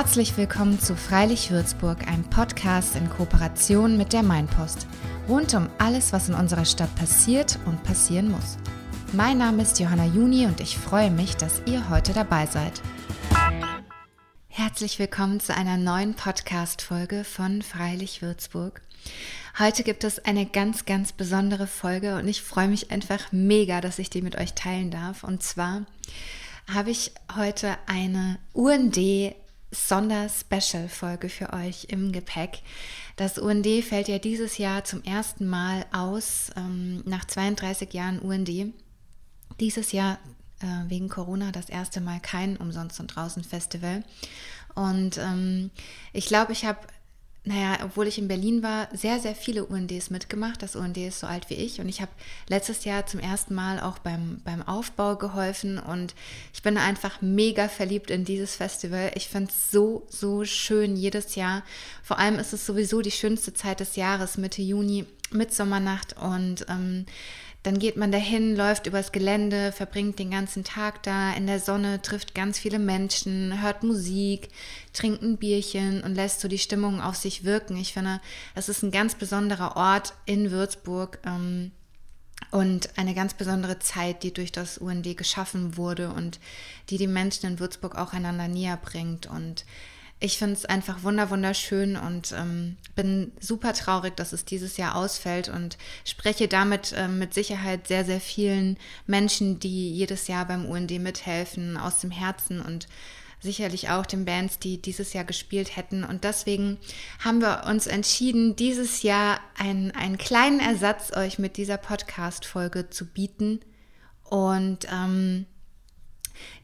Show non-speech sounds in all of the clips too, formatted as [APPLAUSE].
Herzlich willkommen zu Freilich Würzburg, einem Podcast in Kooperation mit der Mainpost. Rund um alles, was in unserer Stadt passiert und passieren muss. Mein Name ist Johanna Juni und ich freue mich, dass ihr heute dabei seid. Herzlich willkommen zu einer neuen Podcast-Folge von Freilich Würzburg. Heute gibt es eine ganz, ganz besondere Folge und ich freue mich einfach mega, dass ich die mit euch teilen darf. Und zwar habe ich heute eine UND Sonder-Special-Folge für euch im Gepäck. Das UND fällt ja dieses Jahr zum ersten Mal aus, ähm, nach 32 Jahren UND. Dieses Jahr äh, wegen Corona das erste Mal kein Umsonst und Draußen Festival. Und ähm, ich glaube, ich habe naja, obwohl ich in Berlin war, sehr, sehr viele UNDs mitgemacht. Das UND ist so alt wie ich und ich habe letztes Jahr zum ersten Mal auch beim, beim Aufbau geholfen und ich bin einfach mega verliebt in dieses Festival. Ich finde es so, so schön jedes Jahr. Vor allem ist es sowieso die schönste Zeit des Jahres, Mitte Juni, Mitsommernacht und ähm, dann geht man dahin, läuft übers Gelände, verbringt den ganzen Tag da in der Sonne, trifft ganz viele Menschen, hört Musik, trinkt ein Bierchen und lässt so die Stimmung auf sich wirken. Ich finde, das ist ein ganz besonderer Ort in Würzburg ähm, und eine ganz besondere Zeit, die durch das UND geschaffen wurde und die die Menschen in Würzburg auch einander näher bringt und ich finde es einfach wunderschön und ähm, bin super traurig, dass es dieses Jahr ausfällt und spreche damit ähm, mit Sicherheit sehr, sehr vielen Menschen, die jedes Jahr beim UND mithelfen, aus dem Herzen und sicherlich auch den Bands, die dieses Jahr gespielt hätten. Und deswegen haben wir uns entschieden, dieses Jahr einen, einen kleinen Ersatz euch mit dieser Podcast-Folge zu bieten. Und ähm,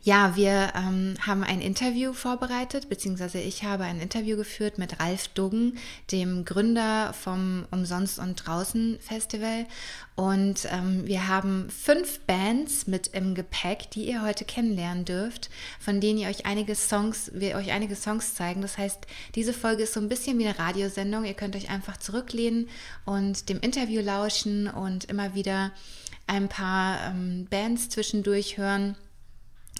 ja, wir ähm, haben ein Interview vorbereitet, beziehungsweise ich habe ein Interview geführt mit Ralf Duggen, dem Gründer vom Umsonst und Draußen Festival. Und ähm, wir haben fünf Bands mit im Gepäck, die ihr heute kennenlernen dürft, von denen ihr euch einige Songs, wir euch einige Songs zeigen. Das heißt, diese Folge ist so ein bisschen wie eine Radiosendung. Ihr könnt euch einfach zurücklehnen und dem Interview lauschen und immer wieder ein paar ähm, Bands zwischendurch hören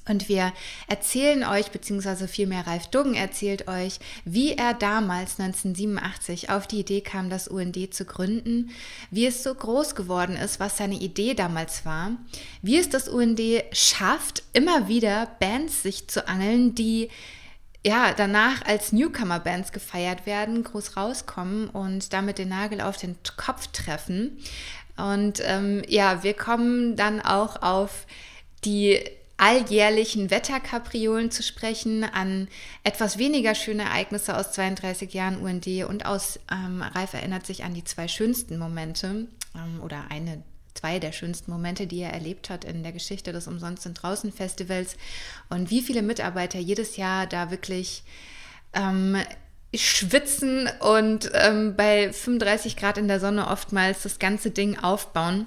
und wir erzählen euch, beziehungsweise vielmehr Ralf Duggen erzählt euch, wie er damals 1987 auf die Idee kam, das UND zu gründen, wie es so groß geworden ist, was seine Idee damals war, wie es das UND schafft, immer wieder Bands sich zu angeln, die ja, danach als Newcomer-Bands gefeiert werden, groß rauskommen und damit den Nagel auf den Kopf treffen. Und ähm, ja, wir kommen dann auch auf die alljährlichen Wetterkapriolen zu sprechen, an etwas weniger schöne Ereignisse aus 32 Jahren UND und aus, ähm, Ralf erinnert sich an die zwei schönsten Momente ähm, oder eine, zwei der schönsten Momente, die er erlebt hat in der Geschichte des Umsonst und Draußen Festivals und wie viele Mitarbeiter jedes Jahr da wirklich ähm, schwitzen und ähm, bei 35 Grad in der Sonne oftmals das ganze Ding aufbauen.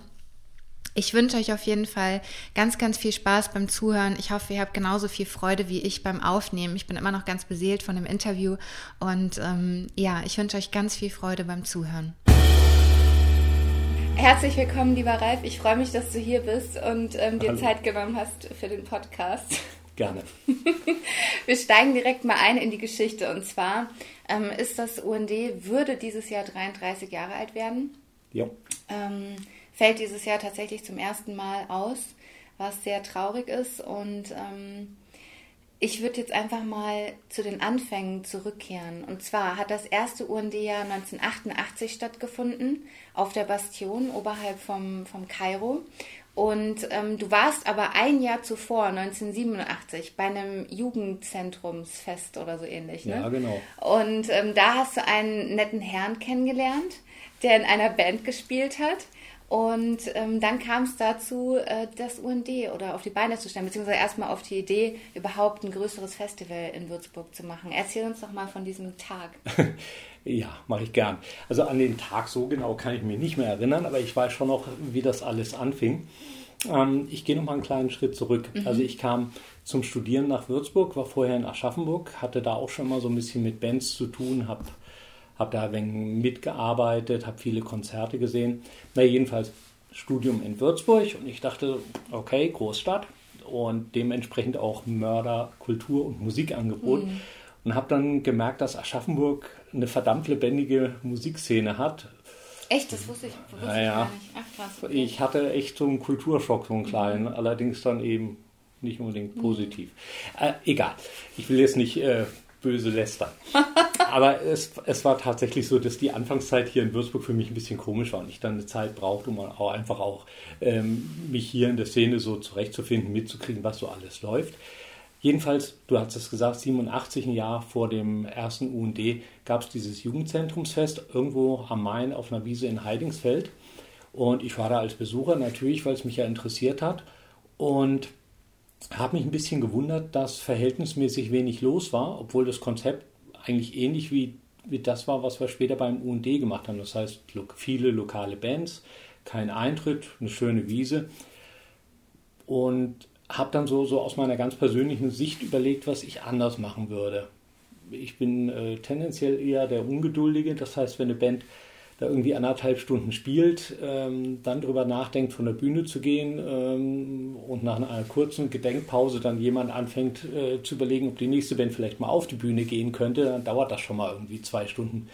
Ich wünsche euch auf jeden Fall ganz, ganz viel Spaß beim Zuhören. Ich hoffe, ihr habt genauso viel Freude wie ich beim Aufnehmen. Ich bin immer noch ganz beseelt von dem Interview und ähm, ja, ich wünsche euch ganz viel Freude beim Zuhören. Herzlich willkommen, lieber Ralf. Ich freue mich, dass du hier bist und ähm, dir Hallo. Zeit genommen hast für den Podcast. Gerne. [LAUGHS] Wir steigen direkt mal ein in die Geschichte. Und zwar ähm, ist das UND, würde dieses Jahr 33 Jahre alt werden. Ja. Ähm, fällt dieses Jahr tatsächlich zum ersten Mal aus, was sehr traurig ist. Und ähm, ich würde jetzt einfach mal zu den Anfängen zurückkehren. Und zwar hat das erste UND-Jahr 1988 stattgefunden auf der Bastion oberhalb vom, vom Kairo. Und ähm, du warst aber ein Jahr zuvor, 1987, bei einem Jugendzentrumsfest oder so ähnlich. Ne? Ja, genau. Und ähm, da hast du einen netten Herrn kennengelernt, der in einer Band gespielt hat. Und ähm, dann kam es dazu, äh, das UND oder auf die Beine zu stellen, beziehungsweise erstmal auf die Idee, überhaupt ein größeres Festival in Würzburg zu machen. Erzähl uns doch mal von diesem Tag. [LAUGHS] ja, mache ich gern. Also an den Tag so genau kann ich mich nicht mehr erinnern, aber ich weiß schon noch, wie das alles anfing. Ähm, ich gehe noch mal einen kleinen Schritt zurück. Mhm. Also ich kam zum Studieren nach Würzburg, war vorher in Aschaffenburg, hatte da auch schon mal so ein bisschen mit Bands zu tun, habe habe da ein wenig mitgearbeitet, habe viele Konzerte gesehen. Na, jedenfalls Studium in Würzburg und ich dachte, okay, Großstadt und dementsprechend auch Mörder, Kultur und Musikangebot. Mhm. Und habe dann gemerkt, dass Aschaffenburg eine verdammt lebendige Musikszene hat. Echt, das wusste ich, wusste naja, ich gar nicht. Ach krass. Okay. Ich hatte echt so einen Kulturschock, so einen kleinen, mhm. allerdings dann eben nicht unbedingt mhm. positiv. Mhm. Äh, egal, ich will jetzt nicht äh, böse lästern. [LAUGHS] Aber es, es war tatsächlich so, dass die Anfangszeit hier in Würzburg für mich ein bisschen komisch war und ich dann eine Zeit brauchte, um auch einfach auch ähm, mich hier in der Szene so zurechtzufinden, mitzukriegen, was so alles läuft. Jedenfalls, du hast es gesagt, 87, ein Jahr vor dem ersten UND, gab es dieses Jugendzentrumsfest irgendwo am Main auf einer Wiese in Heidingsfeld. Und ich war da als Besucher natürlich, weil es mich ja interessiert hat. Und habe mich ein bisschen gewundert, dass verhältnismäßig wenig los war, obwohl das Konzept eigentlich ähnlich wie, wie das war, was wir später beim UND gemacht haben. Das heißt, viele lokale Bands, kein Eintritt, eine schöne Wiese. Und habe dann so, so aus meiner ganz persönlichen Sicht überlegt, was ich anders machen würde. Ich bin äh, tendenziell eher der Ungeduldige. Das heißt, wenn eine Band da irgendwie anderthalb Stunden spielt, ähm, dann darüber nachdenkt, von der Bühne zu gehen ähm, und nach einer kurzen Gedenkpause dann jemand anfängt äh, zu überlegen, ob die nächste Band vielleicht mal auf die Bühne gehen könnte, dann dauert das schon mal irgendwie zwei Stunden,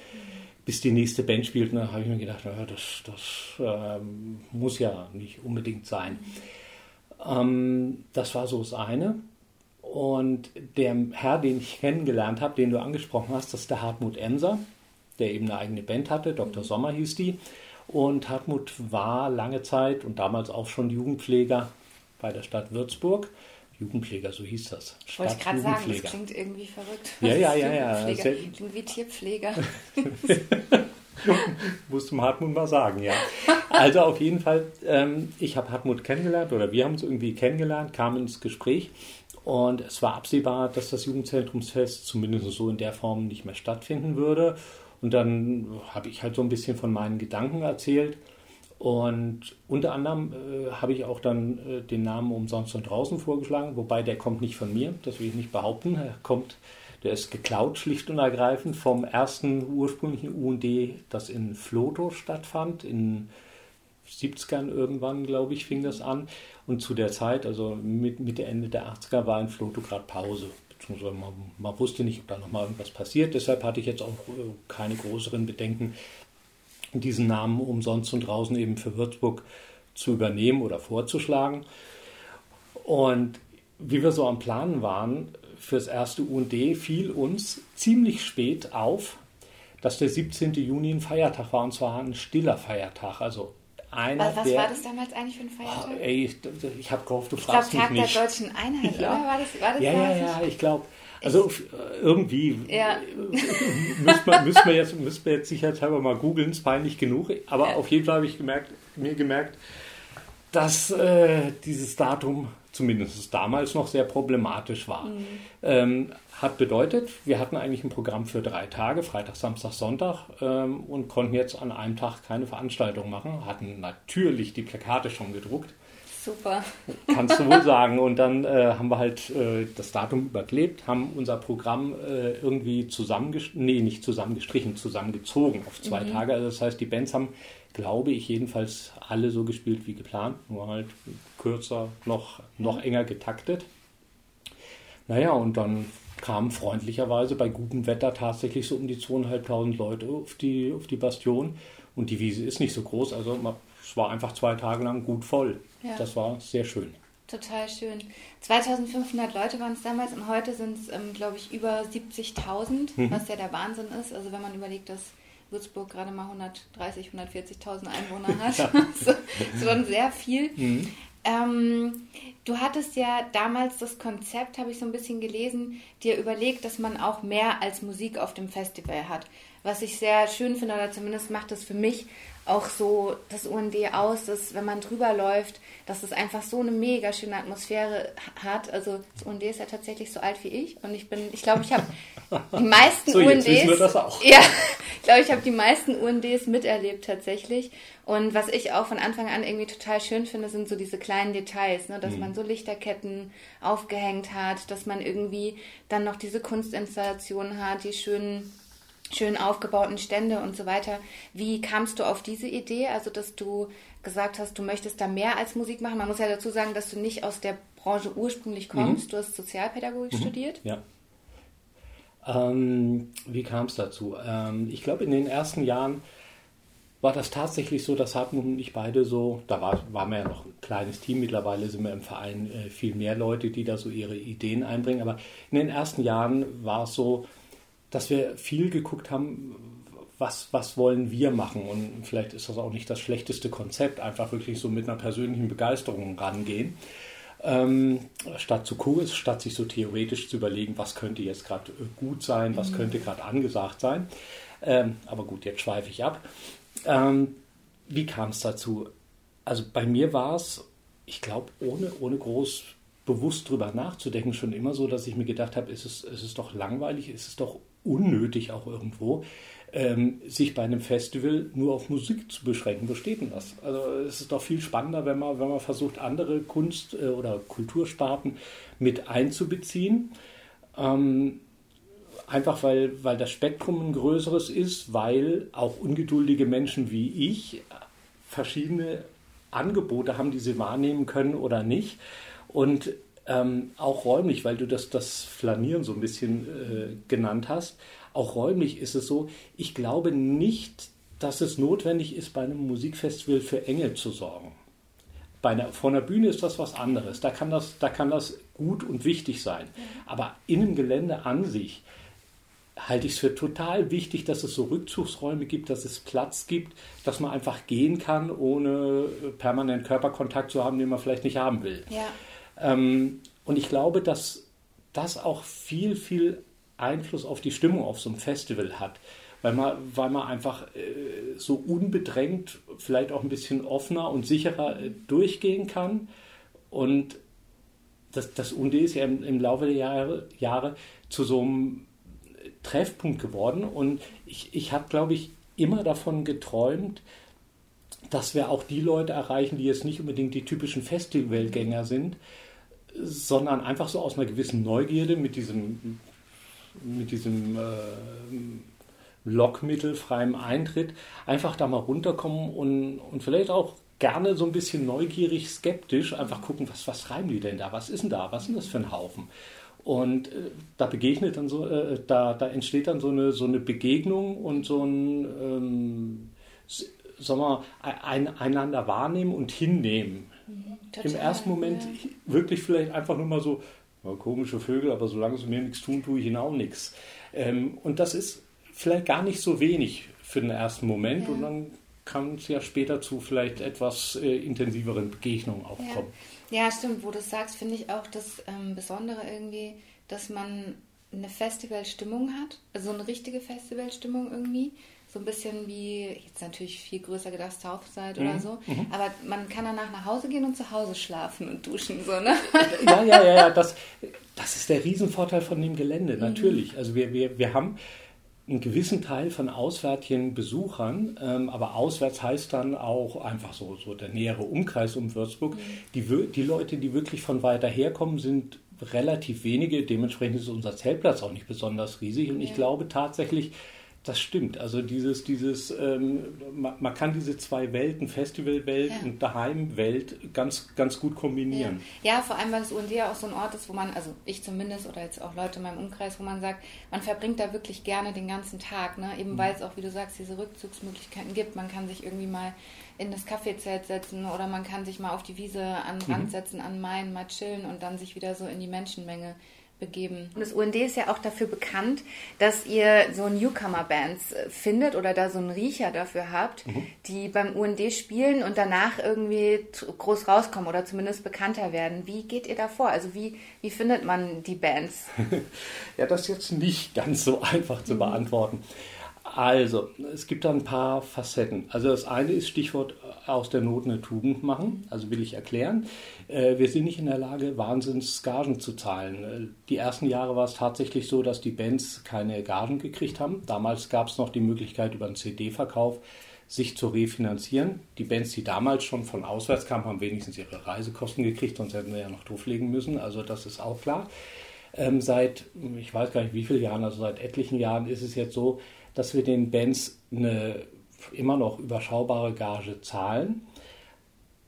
bis die nächste Band spielt. Und dann habe ich mir gedacht, naja, das, das ähm, muss ja nicht unbedingt sein. Ähm, das war so das eine. Und der Herr, den ich kennengelernt habe, den du angesprochen hast, das ist der Hartmut Emser der eben eine eigene Band hatte, Dr. Sommer hieß die. Und Hartmut war lange Zeit und damals auch schon Jugendpfleger bei der Stadt Würzburg. Jugendpfleger, so hieß das. Wollte ich gerade sagen, das klingt irgendwie verrückt. Ja, ja, ja, ja. Klingt wie Tierpfleger. [LAUGHS] Musst du Hartmut mal sagen, ja. Also auf jeden Fall, ähm, ich habe Hartmut kennengelernt oder wir haben uns irgendwie kennengelernt, kamen ins Gespräch und es war absehbar, dass das Jugendzentrumsfest zumindest so in der Form nicht mehr stattfinden würde. Und dann habe ich halt so ein bisschen von meinen Gedanken erzählt. Und unter anderem äh, habe ich auch dann äh, den Namen Umsonst und Draußen vorgeschlagen, wobei der kommt nicht von mir, das will ich nicht behaupten. Er kommt, der ist geklaut, schlicht und ergreifend, vom ersten ursprünglichen UND, das in Floto stattfand, in 70ern irgendwann, glaube ich, fing das an. Und zu der Zeit, also Mitte, Ende der 80er, war in Floto gerade Pause man, wusste nicht, ob da nochmal irgendwas passiert. Deshalb hatte ich jetzt auch äh, keine größeren Bedenken, diesen Namen umsonst und draußen eben für Würzburg zu übernehmen oder vorzuschlagen. Und wie wir so am Planen waren, fürs erste UND fiel uns ziemlich spät auf, dass der 17. Juni ein Feiertag war und zwar ein stiller Feiertag, also einer Was der, war das damals eigentlich für ein Feiertag? Oh, ey, ich, ich habe gehofft, du ich fragst glaub, mich nicht. Tag der deutschen Einheit, ja. oder? War das, war das ja, ja, ja, ich glaube. Also irgendwie ja. [LAUGHS] müssen, wir, müssen, wir jetzt, müssen wir jetzt sicherheitshalber mal googeln, ist peinlich genug. Aber ja. auf jeden Fall habe ich gemerkt, mir gemerkt, dass äh, dieses Datum zumindest damals noch sehr problematisch war. Mhm. Ähm, hat bedeutet, wir hatten eigentlich ein Programm für drei Tage, Freitag, Samstag, Sonntag, ähm, und konnten jetzt an einem Tag keine Veranstaltung machen. Hatten natürlich die Plakate schon gedruckt. Super. Kannst du wohl [LAUGHS] sagen. Und dann äh, haben wir halt äh, das Datum überklebt, haben unser Programm äh, irgendwie zusammengestrichen, nee, nicht zusammengestrichen, zusammengezogen auf zwei mhm. Tage. Also das heißt, die Bands haben, glaube ich, jedenfalls alle so gespielt wie geplant, nur halt kürzer, noch, noch mhm. enger getaktet. Naja, und dann kamen freundlicherweise bei gutem Wetter tatsächlich so um die 2.500 Leute auf die, auf die Bastion. Und die Wiese ist nicht so groß, also es war einfach zwei Tage lang gut voll. Ja. Das war sehr schön. Total schön. 2500 Leute waren es damals und heute sind es, ähm, glaube ich, über 70.000, mhm. was ja der Wahnsinn ist. Also wenn man überlegt, dass Würzburg gerade mal 130, 140.000 Einwohner [LAUGHS] hat. Ja. [LAUGHS] so, schon sehr viel. Mhm. Ähm, du hattest ja damals das Konzept, habe ich so ein bisschen gelesen, dir überlegt, dass man auch mehr als Musik auf dem Festival hat. Was ich sehr schön finde, oder zumindest macht das für mich auch so das UND aus, dass wenn man drüber läuft, dass es einfach so eine mega schöne Atmosphäre hat. Also das UND ist ja tatsächlich so alt wie ich und ich bin, ich glaube, ich habe [LAUGHS] die meisten so, UNDs. wir das auch. Ja, ich glaube, ich habe die meisten UNDs miterlebt tatsächlich. Und was ich auch von Anfang an irgendwie total schön finde, sind so diese kleinen Details, ne? dass mhm. man so Lichterketten aufgehängt hat, dass man irgendwie dann noch diese Kunstinstallationen hat, die schönen schön aufgebauten Stände und so weiter. Wie kamst du auf diese Idee? Also, dass du gesagt hast, du möchtest da mehr als Musik machen. Man muss ja dazu sagen, dass du nicht aus der Branche ursprünglich kommst. Mhm. Du hast Sozialpädagogik mhm. studiert. Ja. Ähm, wie kam es dazu? Ähm, ich glaube, in den ersten Jahren war das tatsächlich so, dass Hartmut und ich beide so, da war, waren wir ja noch ein kleines Team, mittlerweile sind wir im Verein äh, viel mehr Leute, die da so ihre Ideen einbringen, aber in den ersten Jahren war es so, dass wir viel geguckt haben, was, was wollen wir machen und vielleicht ist das auch nicht das schlechteste Konzept, einfach wirklich so mit einer persönlichen Begeisterung rangehen. Ähm, statt zu Kurs, statt sich so theoretisch zu überlegen, was könnte jetzt gerade äh, gut sein, was mhm. könnte gerade angesagt sein. Ähm, aber gut, jetzt schweife ich ab. Ähm, wie kam es dazu? Also bei mir war es, ich glaube, ohne, ohne groß bewusst drüber nachzudenken, schon immer so, dass ich mir gedacht habe, ist es, ist es doch langweilig, ist es doch unnötig auch irgendwo, ähm, sich bei einem Festival nur auf Musik zu beschränken. Wo steht denn das? Also es ist doch viel spannender, wenn man, wenn man versucht, andere Kunst- äh, oder Kultursparten mit einzubeziehen. Ähm, Einfach weil, weil das Spektrum ein größeres ist, weil auch ungeduldige Menschen wie ich verschiedene Angebote haben, die sie wahrnehmen können oder nicht. Und ähm, auch räumlich, weil du das, das Flanieren so ein bisschen äh, genannt hast, auch räumlich ist es so, ich glaube nicht, dass es notwendig ist, bei einem Musikfestival für Enge zu sorgen. Bei einer, vor einer Bühne ist das was anderes. Da kann das, da kann das gut und wichtig sein. Aber in einem Gelände an sich halte ich es für total wichtig, dass es so Rückzugsräume gibt, dass es Platz gibt, dass man einfach gehen kann, ohne permanent Körperkontakt zu haben, den man vielleicht nicht haben will. Ja. Ähm, und ich glaube, dass das auch viel, viel Einfluss auf die Stimmung auf so einem Festival hat. Weil man, weil man einfach äh, so unbedrängt, vielleicht auch ein bisschen offener und sicherer äh, durchgehen kann. Und das, das UND ist ja im, im Laufe der Jahre, Jahre zu so einem Treffpunkt geworden. Und ich, ich habe, glaube ich, immer davon geträumt, dass wir auch die Leute erreichen, die jetzt nicht unbedingt die typischen Festivalgänger sind, sondern einfach so aus einer gewissen Neugierde mit diesem, mit diesem äh, Lockmittel, freiem Eintritt, einfach da mal runterkommen und, und vielleicht auch gerne so ein bisschen neugierig, skeptisch, einfach gucken, was, was schreiben die denn da, was ist denn da, was ist denn das für ein Haufen? Und äh, da begegnet dann so, äh, da, da entsteht dann so eine, so eine Begegnung und so ein, ähm, sagen wir, ein, einander wahrnehmen und hinnehmen. Total, Im ersten Moment ja. wirklich vielleicht einfach nur mal so, ja, komische Vögel, aber solange sie mir nichts tun, tue ich ihnen auch nichts. Ähm, und das ist vielleicht gar nicht so wenig für den ersten Moment ja. und dann kann es ja später zu vielleicht etwas äh, intensiveren Begegnungen auch ja. kommen. Ja, stimmt. Wo du sagst, finde ich auch das ähm, Besondere irgendwie, dass man eine Festivalstimmung hat, also eine richtige Festivalstimmung irgendwie. So ein bisschen wie, jetzt natürlich viel größer gedacht, Southside mhm. oder so. Mhm. Aber man kann danach nach Hause gehen und zu Hause schlafen und duschen, so, ne? [LAUGHS] Ja, ja, ja, ja. Das, das ist der Riesenvorteil von dem Gelände, mhm. natürlich. Also wir, wir, wir haben einen gewissen Teil von auswärtigen Besuchern, ähm, aber auswärts heißt dann auch einfach so, so der nähere Umkreis um Würzburg. Mhm. Die, die Leute, die wirklich von weiter herkommen, sind relativ wenige. Dementsprechend ist unser Zeltplatz auch nicht besonders riesig. Und ja. ich glaube tatsächlich, das stimmt. Also dieses, dieses, ähm, man, man, kann diese zwei Welten, Festivalwelt ja. und Daheimwelt, ganz, ganz gut kombinieren. Ja. ja. vor allem, weil das UND ja auch so ein Ort ist, wo man, also ich zumindest oder jetzt auch Leute in meinem Umkreis, wo man sagt, man verbringt da wirklich gerne den ganzen Tag, ne? Eben mhm. weil es auch, wie du sagst, diese Rückzugsmöglichkeiten gibt. Man kann sich irgendwie mal in das Kaffeezelt setzen oder man kann sich mal auf die Wiese an den Rand mhm. setzen, an Main, mal chillen und dann sich wieder so in die Menschenmenge begeben. Und das UND ist ja auch dafür bekannt, dass ihr so Newcomer-Bands äh, findet oder da so einen Riecher dafür habt, mhm. die beim UND spielen und danach irgendwie groß rauskommen oder zumindest bekannter werden. Wie geht ihr da vor? Also wie, wie findet man die Bands? [LAUGHS] ja, das ist jetzt nicht ganz so einfach zu mhm. Also, es gibt da ein paar Facetten. Also das eine ist Stichwort äh, aus der Not eine Tugend machen. Also will ich erklären. Äh, wir sind nicht in der Lage, Wahnsinns Gagen zu zahlen. Äh, die ersten Jahre war es tatsächlich so, dass die Bands keine Gagen gekriegt haben. Damals gab es noch die Möglichkeit, über einen CD-Verkauf sich zu refinanzieren. Die Bands, die damals schon von auswärts kamen, haben wenigstens ihre Reisekosten gekriegt, sonst hätten wir ja noch drauflegen müssen. Also das ist auch klar. Ähm, seit, ich weiß gar nicht wie viele Jahren, also seit etlichen Jahren ist es jetzt so, dass wir den Bands eine immer noch überschaubare Gage zahlen.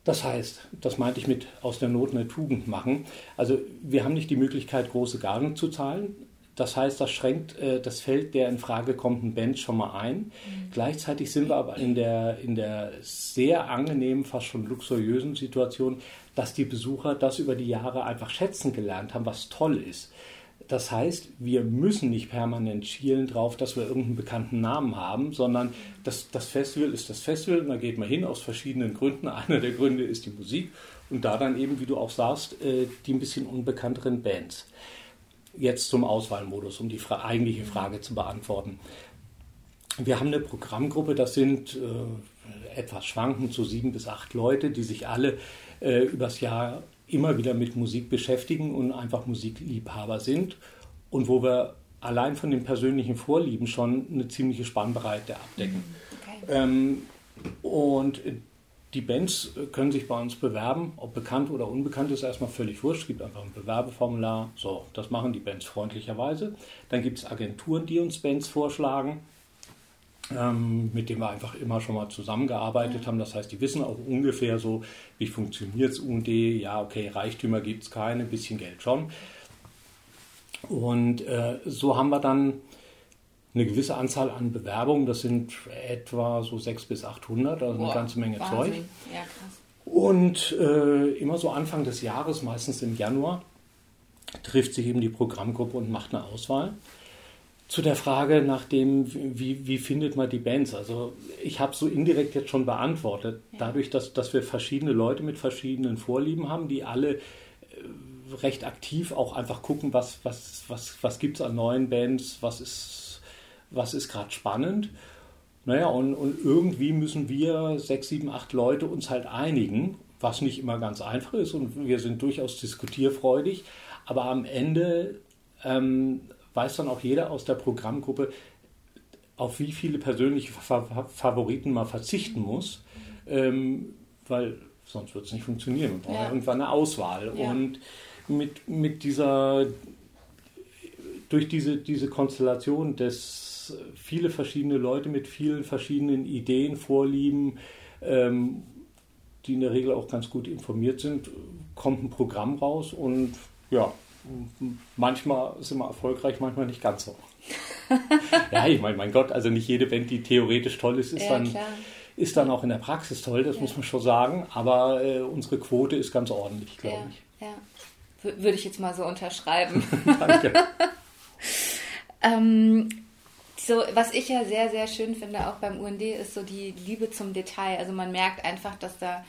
Das heißt, das meinte ich mit aus der Not eine Tugend machen. Also wir haben nicht die Möglichkeit, große Gagen zu zahlen. Das heißt, das schränkt äh, das Feld der in Frage kommenden Bands schon mal ein. Mhm. Gleichzeitig sind wir aber in der, in der sehr angenehmen, fast schon luxuriösen Situation, dass die Besucher das über die Jahre einfach schätzen gelernt haben, was toll ist. Das heißt, wir müssen nicht permanent schielen drauf, dass wir irgendeinen bekannten Namen haben, sondern das, das Festival ist das Festival und da geht man hin aus verschiedenen Gründen. [LAUGHS] Einer der Gründe ist die Musik und da dann eben, wie du auch sagst, äh, die ein bisschen unbekannteren Bands. Jetzt zum Auswahlmodus, um die fra eigentliche Frage zu beantworten. Wir haben eine Programmgruppe, das sind äh, etwas schwankend, so sieben bis acht Leute, die sich alle äh, übers Jahr immer wieder mit Musik beschäftigen und einfach Musikliebhaber sind und wo wir allein von den persönlichen Vorlieben schon eine ziemliche Spannbreite abdecken. Okay. Ähm, und die Bands können sich bei uns bewerben, ob bekannt oder unbekannt ist erstmal völlig wurscht. Es gibt einfach ein Bewerbeformular. So, das machen die Bands freundlicherweise. Dann gibt es Agenturen, die uns Bands vorschlagen, mit denen wir einfach immer schon mal zusammengearbeitet haben. Das heißt, die wissen auch ungefähr so, wie funktioniert es UND. Ja, okay, Reichtümer gibt es keine, ein bisschen Geld schon. Und äh, so haben wir dann eine gewisse Anzahl an Bewerbungen. Das sind etwa so 600 bis 800, also Boah, eine ganze Menge Wahnsinn. Zeug. Ja, krass. Und äh, immer so Anfang des Jahres, meistens im Januar, trifft sich eben die Programmgruppe und macht eine Auswahl. Zu der Frage nach dem, wie, wie findet man die Bands? Also ich habe so indirekt jetzt schon beantwortet. Ja. Dadurch, dass, dass wir verschiedene Leute mit verschiedenen Vorlieben haben, die alle äh, recht aktiv auch einfach gucken, was, was, was, was gibt es an neuen Bands, was ist was ist gerade spannend. Naja, und, und irgendwie müssen wir sechs, sieben, acht Leute uns halt einigen, was nicht immer ganz einfach ist und wir sind durchaus diskutierfreudig, aber am Ende ähm, weiß dann auch jeder aus der Programmgruppe, auf wie viele persönliche Favoriten man verzichten muss, ähm, weil sonst wird es nicht funktionieren. Wir brauchen ja. irgendwann eine Auswahl. Ja. Und mit, mit dieser, durch diese, diese Konstellation des viele verschiedene Leute mit vielen verschiedenen Ideen, Vorlieben, ähm, die in der Regel auch ganz gut informiert sind, kommt ein Programm raus und ja, manchmal sind wir erfolgreich, manchmal nicht ganz so. [LAUGHS] ja, ich meine, mein Gott, also nicht jede Band, die theoretisch toll ist, ist, ja, dann, ist dann auch in der Praxis toll, das ja. muss man schon sagen, aber äh, unsere Quote ist ganz ordentlich, glaube ja, ich. Ja, würde ich jetzt mal so unterschreiben. [LAUGHS] [LAUGHS] Danke. ähm, so, was ich ja sehr, sehr schön finde, auch beim UND, ist so die Liebe zum Detail. Also man merkt einfach, dass da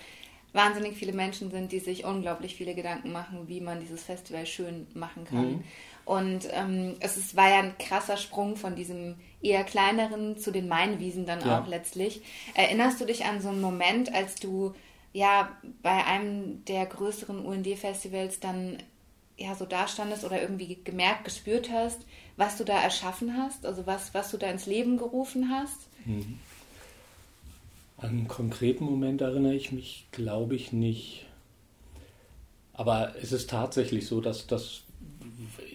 wahnsinnig viele Menschen sind, die sich unglaublich viele Gedanken machen, wie man dieses Festival schön machen kann. Mhm. Und ähm, es ist, war ja ein krasser Sprung von diesem eher kleineren zu den Mainwiesen dann ja. auch letztlich. Erinnerst du dich an so einen Moment, als du ja bei einem der größeren UND-Festivals dann ja so dastandest oder irgendwie gemerkt, gespürt hast, was du da erschaffen hast, also was, was du da ins Leben gerufen hast? Mhm. An einen konkreten Moment erinnere ich mich, glaube ich, nicht. Aber es ist tatsächlich so, dass das,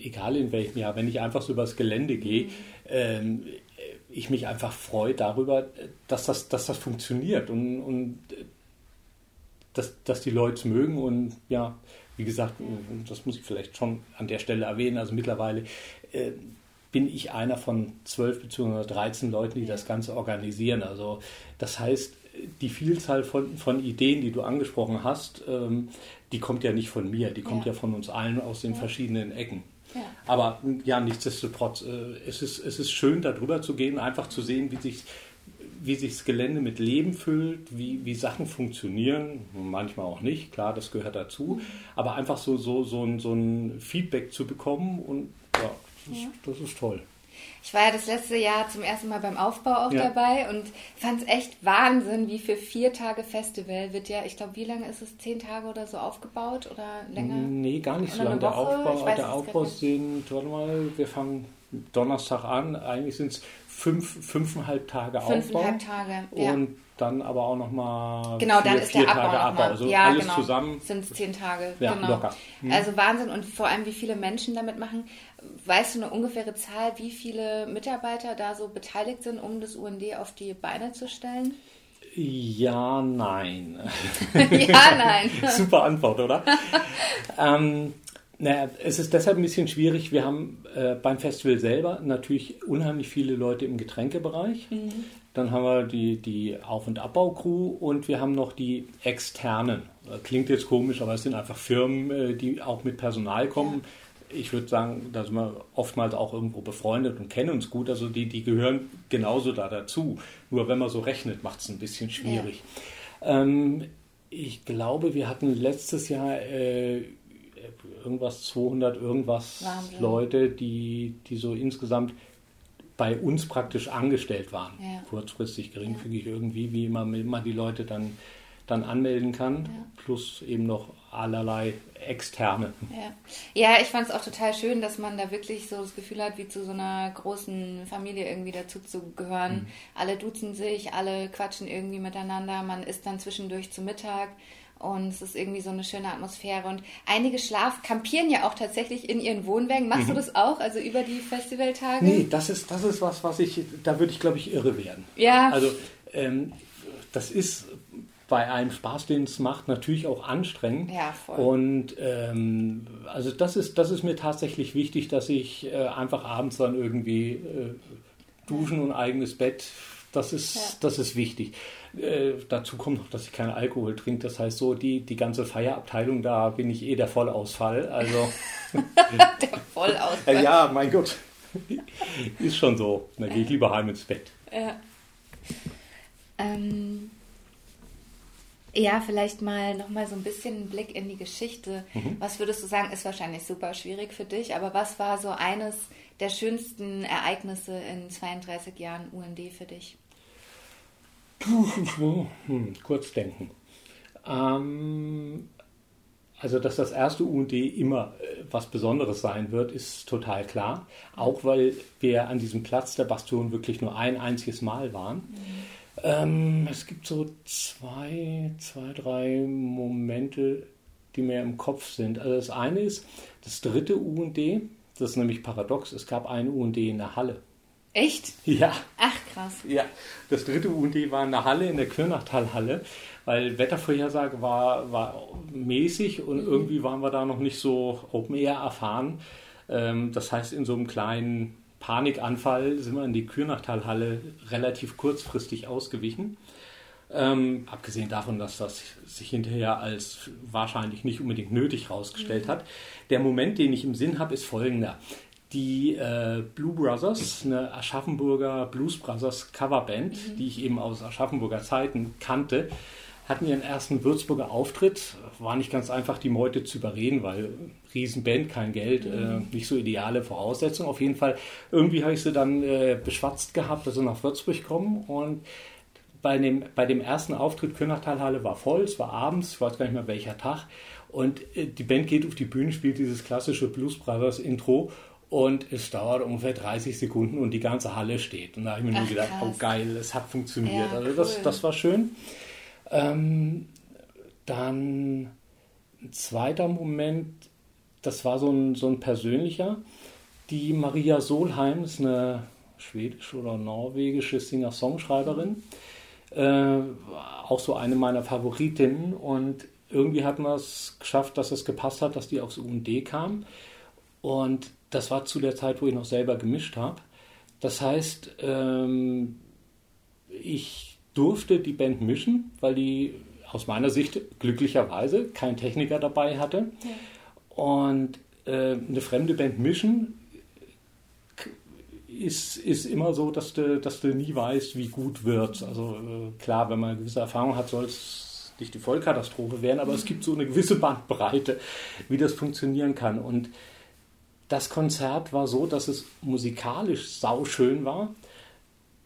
egal in welchem Jahr, wenn ich einfach so übers Gelände gehe, mhm. ähm, ich mich einfach freue darüber, dass das, dass das funktioniert und, und dass, dass die Leute es mögen und ja, wie gesagt, das muss ich vielleicht schon an der Stelle erwähnen, also mittlerweile äh, bin ich einer von zwölf bzw. 13 Leuten, die das Ganze organisieren. Also das heißt, die Vielzahl von, von Ideen, die du angesprochen hast, ähm, die kommt ja nicht von mir, die kommt ja, ja von uns allen aus den ja. verschiedenen Ecken. Ja. Aber ja, nichtsdestotrotz, äh, es, ist, es ist schön, darüber zu gehen, einfach zu sehen, wie sich wie sich das Gelände mit Leben füllt, wie, wie Sachen funktionieren, manchmal auch nicht, klar, das gehört dazu, mhm. aber einfach so, so, so, ein, so ein Feedback zu bekommen und das, ja. Ist, das ist toll. Ich war ja das letzte Jahr zum ersten Mal beim Aufbau auch ja. dabei und fand es echt Wahnsinn, wie für vier Tage Festival wird ja, ich glaube, wie lange ist es? Zehn Tage oder so aufgebaut oder länger? Nee, gar nicht so lange. Der Aufbau, der Aufbau sind, warte mal, wir fangen Donnerstag an, eigentlich sind es fünf, fünfeinhalb Tage fünfeinhalb Aufbau. Tage, ja. Und dann aber auch nochmal genau, vier, dann ist vier der Abbau Tage Abbau. Also ja, alles genau. zusammen sind es zehn Tage. Ja, genau. locker. Hm. Also Wahnsinn und vor allem, wie viele Menschen damit machen. Weißt du eine ungefähre Zahl, wie viele Mitarbeiter da so beteiligt sind, um das UND auf die Beine zu stellen? Ja, nein. [LAUGHS] ja, nein. [LAUGHS] Super Antwort, oder? [LAUGHS] ähm, Naja, es ist deshalb ein bisschen schwierig. Wir haben äh, beim Festival selber natürlich unheimlich viele Leute im Getränkebereich. Mhm. Dann haben wir die, die Auf- und Abbau-Crew und wir haben noch die externen. Klingt jetzt komisch, aber es sind einfach Firmen, äh, die auch mit Personal kommen. Ja. Ich würde sagen, da sind wir oftmals auch irgendwo befreundet und kennen uns gut. Also die, die gehören genauso da dazu. Nur wenn man so rechnet, macht es ein bisschen schwierig. Ja. Ähm, ich glaube, wir hatten letztes Jahr äh, irgendwas 200 irgendwas Wahnsinn. Leute, die, die so insgesamt bei uns praktisch angestellt waren. Ja. Kurzfristig, geringfügig irgendwie, wie man, man die Leute dann, dann anmelden kann, ja. plus eben noch allerlei externe. Ja, ja ich fand es auch total schön, dass man da wirklich so das Gefühl hat, wie zu so einer großen Familie irgendwie dazu zu gehören. Mhm. Alle duzen sich, alle quatschen irgendwie miteinander, man isst dann zwischendurch zu Mittag. Und es ist irgendwie so eine schöne Atmosphäre. Und einige Schlaf kampieren ja auch tatsächlich in ihren Wohnwägen. Machst mhm. du das auch, also über die Festivaltage? Nee, das ist, das ist was, was ich, da würde ich, glaube ich, irre werden. Ja. Also, ähm, das ist bei einem Spaß, den es macht, natürlich auch anstrengend. Ja, voll. Und ähm, also das ist, das ist mir tatsächlich wichtig, dass ich äh, einfach abends dann irgendwie äh, duschen und eigenes Bett, das ist, ja. das ist wichtig. Äh, dazu kommt noch, dass ich keinen Alkohol trinke. Das heißt, so die, die ganze Feierabteilung, da bin ich eh der Vollausfall. Also, [LAUGHS] der Vollausfall. ja, mein Gott. Ist schon so. Dann gehe ich lieber heim ins Bett. Ja. Ähm, ja, vielleicht mal nochmal so ein bisschen einen Blick in die Geschichte. Mhm. Was würdest du sagen, ist wahrscheinlich super schwierig für dich, aber was war so eines der schönsten Ereignisse in 32 Jahren UND für dich? Hm, kurz denken. Ähm, also, dass das erste UND immer äh, was Besonderes sein wird, ist total klar. Auch weil wir an diesem Platz der Bastion wirklich nur ein einziges Mal waren. Mhm. Ähm, es gibt so zwei, zwei, drei Momente, die mir im Kopf sind. Also das eine ist das dritte UND, das ist nämlich paradox. Es gab ein UND in der Halle. Echt? Ja. Ach, krass. Ja, das dritte UND war in der Halle, in der Kürnachtalhalle, weil Wettervorhersage war, war mäßig und mhm. irgendwie waren wir da noch nicht so Open Air erfahren. Ähm, das heißt, in so einem kleinen Panikanfall sind wir in die Kürnachtalhalle relativ kurzfristig ausgewichen. Ähm, abgesehen davon, dass das sich hinterher als wahrscheinlich nicht unbedingt nötig herausgestellt hat. Der Moment, den ich im Sinn habe, ist folgender. Die äh, Blue Brothers, eine Aschaffenburger Blues Brothers Coverband, mhm. die ich eben aus Aschaffenburger Zeiten kannte, hatten ihren ersten Würzburger Auftritt. War nicht ganz einfach, die Meute zu überreden, weil Riesenband, kein Geld, äh, mhm. äh, nicht so ideale Voraussetzungen. Auf jeden Fall, irgendwie habe ich sie dann äh, beschwatzt gehabt, dass sie nach Würzburg kommen und bei dem, bei dem ersten Auftritt Könachtalhalle war voll, es war abends, ich weiß gar nicht mehr welcher Tag. Und äh, die Band geht auf die Bühne, spielt dieses klassische Blues Brothers Intro und es dauert ungefähr 30 Sekunden und die ganze Halle steht. Und da habe ich mir Ach, nur gedacht, krass. oh geil, es hat funktioniert. Ja, also das, das war schön. Ähm, dann ein zweiter Moment, das war so ein, so ein persönlicher. Die Maria Solheim ist eine schwedische oder norwegische Singer-Songschreiberin. Äh, auch so eine meiner Favoritinnen. Und irgendwie hatten wir es geschafft, dass es gepasst hat, dass die aufs UND kam. Und das war zu der Zeit, wo ich noch selber gemischt habe. Das heißt, ähm, ich durfte die Band mischen, weil die aus meiner Sicht glücklicherweise keinen Techniker dabei hatte. Ja. Und äh, eine fremde Band mischen ist, ist immer so, dass du, dass du nie weißt, wie gut wird. Also äh, klar, wenn man eine gewisse Erfahrung hat, soll es nicht die Vollkatastrophe werden, aber es gibt so eine gewisse Bandbreite, wie das funktionieren kann. Und das Konzert war so, dass es musikalisch sauschön war,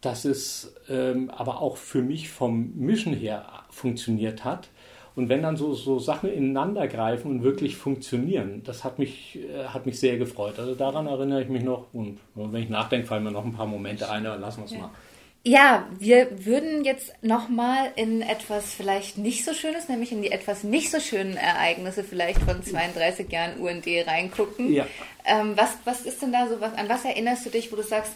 dass es ähm, aber auch für mich vom Mischen her funktioniert hat. Und wenn dann so, so Sachen ineinander greifen und wirklich funktionieren, das hat mich, äh, hat mich sehr gefreut. Also daran erinnere ich mich noch. Und wenn ich nachdenke, fallen mir noch ein paar Momente ein, aber lassen wir es ja. mal. Ja, wir würden jetzt nochmal in etwas vielleicht nicht so Schönes, nämlich in die etwas nicht so schönen Ereignisse vielleicht von 32 Jahren UND reingucken. Ja. Ähm, was, was ist denn da so, was, an was erinnerst du dich, wo du sagst,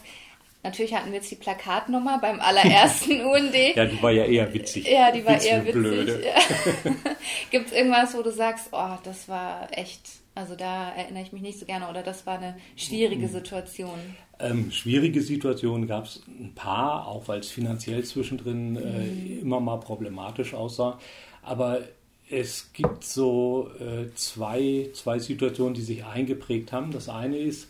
Natürlich hatten wir jetzt die Plakatnummer beim allerersten [LAUGHS] UND. ja, die war ja eher witzig. Ja, die war Witz eher witzig. Blöde. Ja. [LAUGHS] Gibt es irgendwas, wo du sagst, oh, das war echt, Also da erinnere ich mich nicht so gerne oder das war eine schwierige mhm. Situation. Ähm, schwierige Situationen gab es ein paar, auch weil es finanziell zwischendrin äh, mhm. immer mal problematisch aussah. Aber es gibt so äh, zwei, zwei Situationen, die sich eingeprägt haben. Das eine ist,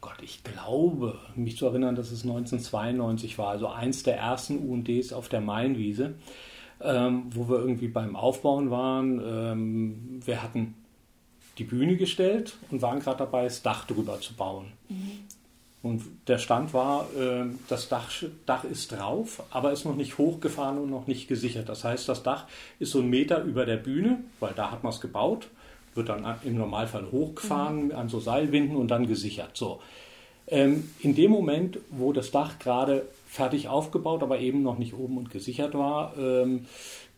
Gott, ich glaube, mich zu erinnern, dass es 1992 war, also eins der ersten UNDs auf der Mainwiese, ähm, wo wir irgendwie beim Aufbauen waren. Ähm, wir hatten die Bühne gestellt und waren gerade dabei, das Dach drüber zu bauen. Mhm. Und der Stand war, äh, das Dach, Dach ist drauf, aber ist noch nicht hochgefahren und noch nicht gesichert. Das heißt, das Dach ist so einen Meter über der Bühne, weil da hat man es gebaut wird dann im Normalfall hochgefahren mhm. an so Seilwinden und dann gesichert. So. Ähm, in dem Moment, wo das Dach gerade fertig aufgebaut, aber eben noch nicht oben und gesichert war, ähm,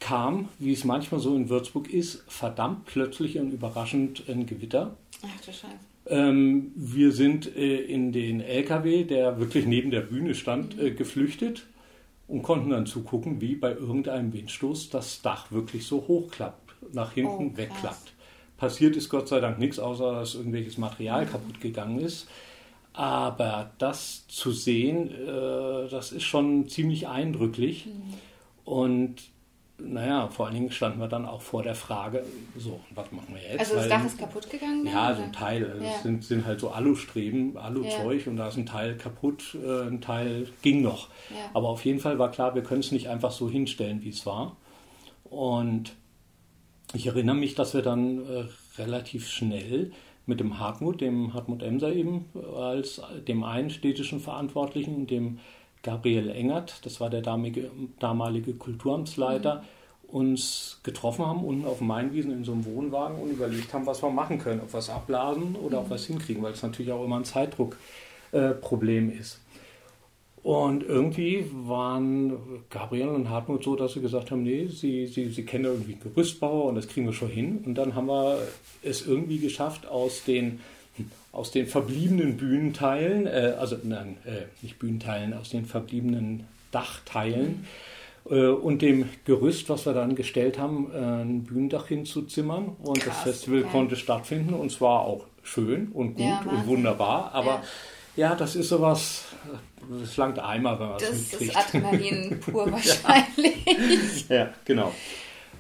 kam, wie es manchmal so in Würzburg ist, verdammt plötzlich und überraschend ein Gewitter. Ach du Scheiße. Ähm, wir sind äh, in den LKW, der wirklich neben der Bühne stand, mhm. äh, geflüchtet und konnten dann zugucken, wie bei irgendeinem Windstoß das Dach wirklich so hochklappt, nach hinten oh, wegklappt. Passiert ist Gott sei Dank nichts, außer dass irgendwelches Material kaputt gegangen ist. Aber das zu sehen, äh, das ist schon ziemlich eindrücklich. Mhm. Und naja, vor allen Dingen standen wir dann auch vor der Frage, so, was machen wir jetzt? Also das Weil, Dach ist kaputt gegangen? Ja, oder? so ein Teil. Also ja. Es sind, sind halt so Alustreben, Aluzeug ja. und da ist ein Teil kaputt, äh, ein Teil ging noch. Ja. Aber auf jeden Fall war klar, wir können es nicht einfach so hinstellen, wie es war. Und ich erinnere mich, dass wir dann äh, relativ schnell mit dem Hartmut, dem Hartmut Emser eben, als dem einen städtischen Verantwortlichen und dem Gabriel Engert, das war der damalige, damalige Kulturamtsleiter, mhm. uns getroffen haben, unten auf dem Mainwiesen in so einem Wohnwagen und überlegt haben, was wir machen können, ob wir es abblasen oder mhm. ob wir es hinkriegen, weil es natürlich auch immer ein Zeitdruckproblem äh, ist. Und irgendwie waren Gabriel und Hartmut so, dass sie gesagt haben, nee, sie, sie, sie kennen irgendwie Gerüstbauer und das kriegen wir schon hin. Und dann haben wir es irgendwie geschafft, aus den, aus den verbliebenen Bühnenteilen, äh, also nein, äh, nicht Bühnenteilen, aus den verbliebenen Dachteilen äh, und dem Gerüst, was wir dann gestellt haben, äh, ein Bühnendach hinzuzimmern. Und Krass, das Festival okay. konnte stattfinden und zwar auch schön und gut ja, und wunderbar. Aber ja ja, das ist sowas, das langt einmal, wenn man mitkriegt. Das ist Adrenalin [LAUGHS] pur wahrscheinlich. ja, genau.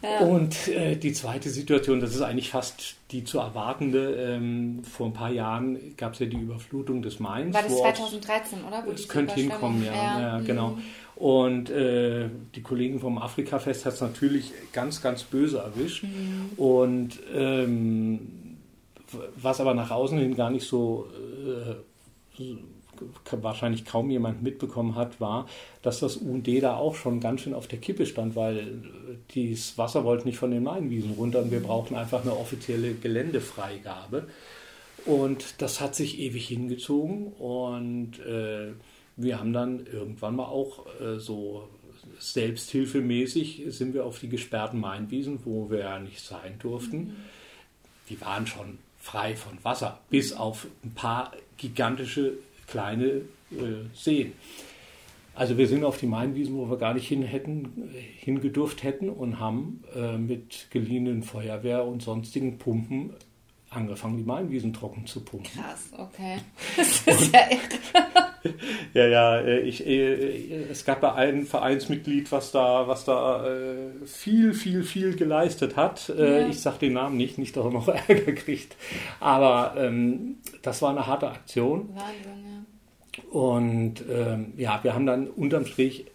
Ja. Und äh, die zweite Situation, das ist eigentlich fast die zu erwartende. Ähm, vor ein paar Jahren gab es ja die Überflutung des Mains. War das 2013, oder? Es könnte hinkommen, ja, ja. ja genau. Mhm. Und äh, die Kollegen vom Afrikafest hat es natürlich ganz, ganz böse erwischt. Mhm. Und ähm, was aber nach außen hin gar nicht so äh, wahrscheinlich kaum jemand mitbekommen hat, war, dass das UND da auch schon ganz schön auf der Kippe stand, weil das Wasser wollte nicht von den Mainwiesen runter und wir brauchten einfach eine offizielle Geländefreigabe. Und das hat sich ewig hingezogen und äh, wir haben dann irgendwann mal auch äh, so selbsthilfemäßig sind wir auf die gesperrten Mainwiesen, wo wir ja nicht sein durften. Mhm. Die waren schon frei von Wasser, bis auf ein paar gigantische kleine äh, Seen. Also wir sind auf die Mainwiesen, wo wir gar nicht hin hätten, hingedurft hätten und haben äh, mit geliehenen Feuerwehr und sonstigen Pumpen angefangen, die Mainwiesen trocken zu pumpen. Krass, okay. [LAUGHS] Das ist ja irre. [LAUGHS] ja, ja, äh, ich, äh, es gab da ein Vereinsmitglied, was da, was da äh, viel, viel, viel geleistet hat. Ja. Ich sage den Namen nicht, nicht, dass er noch [LAUGHS] Ärger kriegt. Aber ähm, das war eine harte Aktion. Wahnsinn, ja. Und ähm, ja, wir haben dann unterm Strich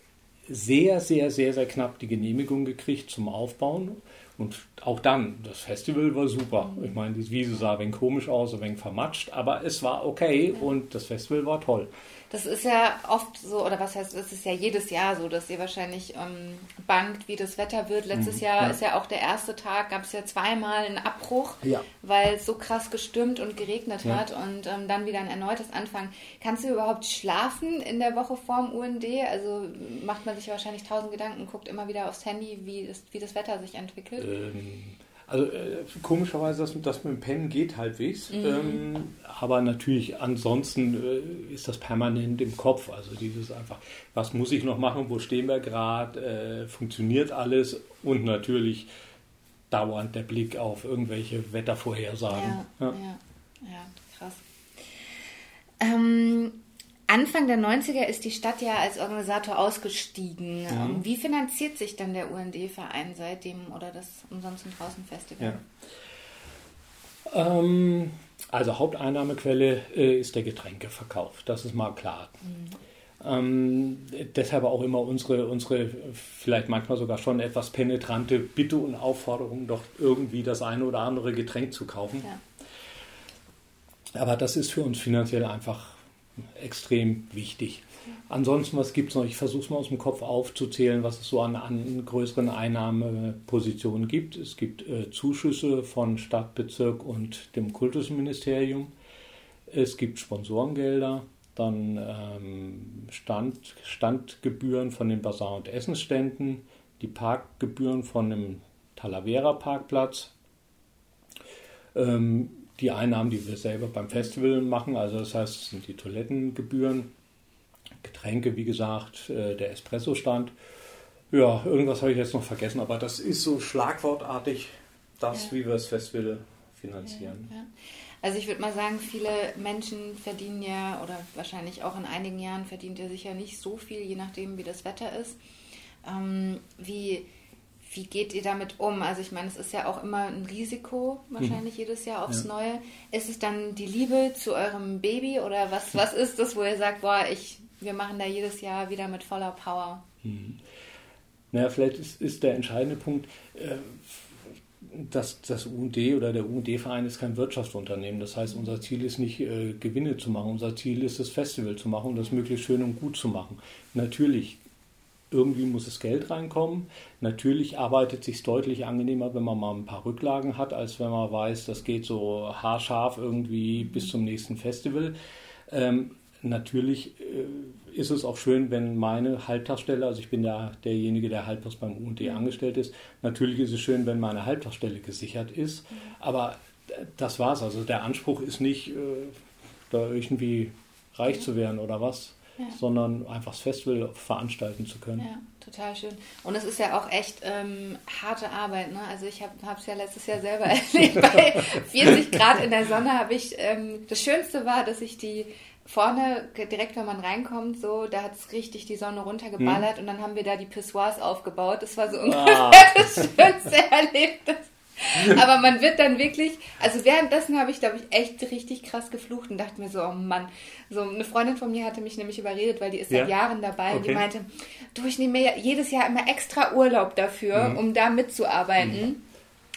sehr, sehr, sehr, sehr knapp die Genehmigung gekriegt zum Aufbauen. Und auch dann, das Festival war super. Ich meine, die Wiese sah ein wenig komisch aus, ein wenig vermatscht, aber es war okay und das Festival war toll. Das ist ja oft so, oder was heißt, es ist ja jedes Jahr so, dass ihr wahrscheinlich ähm, bangt, wie das Wetter wird. Letztes mhm, Jahr ja. ist ja auch der erste Tag, gab es ja zweimal einen Abbruch, ja. weil es so krass gestürmt und geregnet ja. hat und ähm, dann wieder ein erneutes Anfang. Kannst du überhaupt schlafen in der Woche vorm UND? Also macht man sich wahrscheinlich tausend Gedanken, guckt immer wieder aufs Handy, wie das, wie das Wetter sich entwickelt? Ähm also äh, komischerweise, das, das mit dem Pennen geht halbwegs. Mhm. Ähm, aber natürlich, ansonsten äh, ist das permanent im Kopf. Also dieses einfach, was muss ich noch machen, wo stehen wir gerade, äh, funktioniert alles und natürlich dauernd der Blick auf irgendwelche Wettervorhersagen. Ja, ja. ja, ja krass. Ähm, Anfang der 90er ist die Stadt ja als Organisator ausgestiegen. Mhm. Wie finanziert sich dann der UND-Verein seitdem oder das Umsonst und Draußen Festival? Ja. Ähm, also Haupteinnahmequelle äh, ist der Getränkeverkauf, das ist mal klar. Mhm. Ähm, deshalb auch immer unsere, unsere vielleicht manchmal sogar schon etwas penetrante Bitte und Aufforderung, doch irgendwie das eine oder andere Getränk zu kaufen. Ja. Aber das ist für uns finanziell einfach extrem wichtig. Ansonsten, was gibt es noch? Ich versuche es mal aus dem Kopf aufzuzählen, was es so an, an größeren Einnahmepositionen gibt. Es gibt äh, Zuschüsse von Stadt, Bezirk und dem Kultusministerium. Es gibt Sponsorengelder, dann ähm, Stand, Standgebühren von den Basar- und Essensständen, die Parkgebühren von dem Talavera Parkplatz, ähm, die Einnahmen, die wir selber beim Festival machen, also das heißt, es sind die Toilettengebühren, Getränke, wie gesagt, äh, der Espresso-Stand. Ja, irgendwas habe ich jetzt noch vergessen, aber das ist so schlagwortartig das, ja. wie wir das Festival finanzieren. Ja, ja. Also ich würde mal sagen, viele Menschen verdienen ja, oder wahrscheinlich auch in einigen Jahren verdient er sicher nicht so viel, je nachdem, wie das Wetter ist. Ähm, wie, wie geht ihr damit um? Also ich meine, es ist ja auch immer ein Risiko, wahrscheinlich mhm. jedes Jahr aufs ja. Neue. Ist es dann die Liebe zu eurem Baby oder was, was ist das, wo ihr sagt, boah, ich, wir machen da jedes Jahr wieder mit voller Power? Mhm. Naja, vielleicht ist, ist der entscheidende Punkt, äh, dass das UND oder der UND-Verein ist kein Wirtschaftsunternehmen. Das heißt, unser Ziel ist nicht, äh, Gewinne zu machen. Unser Ziel ist, das Festival zu machen und das möglichst schön und gut zu machen. Natürlich irgendwie muss es Geld reinkommen. Natürlich arbeitet es sich deutlich angenehmer, wenn man mal ein paar Rücklagen hat, als wenn man weiß, das geht so haarscharf irgendwie bis zum nächsten Festival. Ähm, natürlich äh, ist es auch schön, wenn meine Halbtagsstelle, also ich bin ja derjenige, der halbtags beim UND mhm. angestellt ist, natürlich ist es schön, wenn meine Halbtagsstelle gesichert ist. Aber das war's. Also der Anspruch ist nicht, äh, da irgendwie reich zu werden oder was ja. sondern einfach das Festival veranstalten zu können. Ja, total schön. Und es ist ja auch echt ähm, harte Arbeit. Ne? Also ich habe es ja letztes Jahr selber [LAUGHS] erlebt. Bei 40 Grad in der Sonne habe ich, ähm, das Schönste war, dass ich die vorne, direkt wenn man reinkommt, so, da hat es richtig die Sonne runtergeballert hm. und dann haben wir da die Pissoirs aufgebaut. Das war so ungefähr ah. [LAUGHS] das schönste Erlebnis. [LAUGHS] Aber man wird dann wirklich, also währenddessen habe ich, glaube ich, echt richtig krass geflucht und dachte mir so, oh Mann. So, eine Freundin von mir hatte mich nämlich überredet, weil die ist ja? seit Jahren dabei okay. und die meinte, du, ich nehme mir jedes Jahr immer extra Urlaub dafür, mhm. um da mitzuarbeiten. Mhm.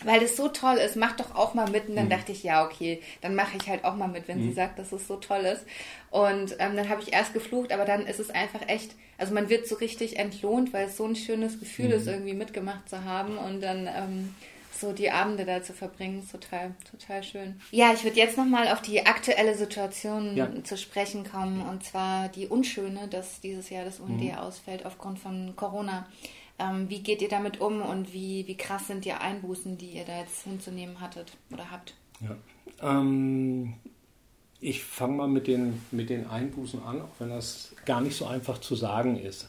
Weil das so toll ist, mach doch auch mal mit. Und dann mhm. dachte ich, ja, okay, dann mache ich halt auch mal mit, wenn sie mhm. sagt, dass es so toll ist. Und ähm, dann habe ich erst geflucht, aber dann ist es einfach echt, also man wird so richtig entlohnt, weil es so ein schönes Gefühl mhm. ist, irgendwie mitgemacht zu haben. Und dann ähm, so die Abende da zu verbringen, ist total, total schön. Ja, ich würde jetzt nochmal auf die aktuelle Situation ja. zu sprechen kommen, und zwar die unschöne, dass dieses Jahr das UND mhm. ausfällt aufgrund von Corona. Ähm, wie geht ihr damit um und wie, wie krass sind die Einbußen, die ihr da jetzt hinzunehmen hattet oder habt? Ja. Ähm, ich fange mal mit den, mit den Einbußen an, auch wenn das gar nicht so einfach zu sagen ist.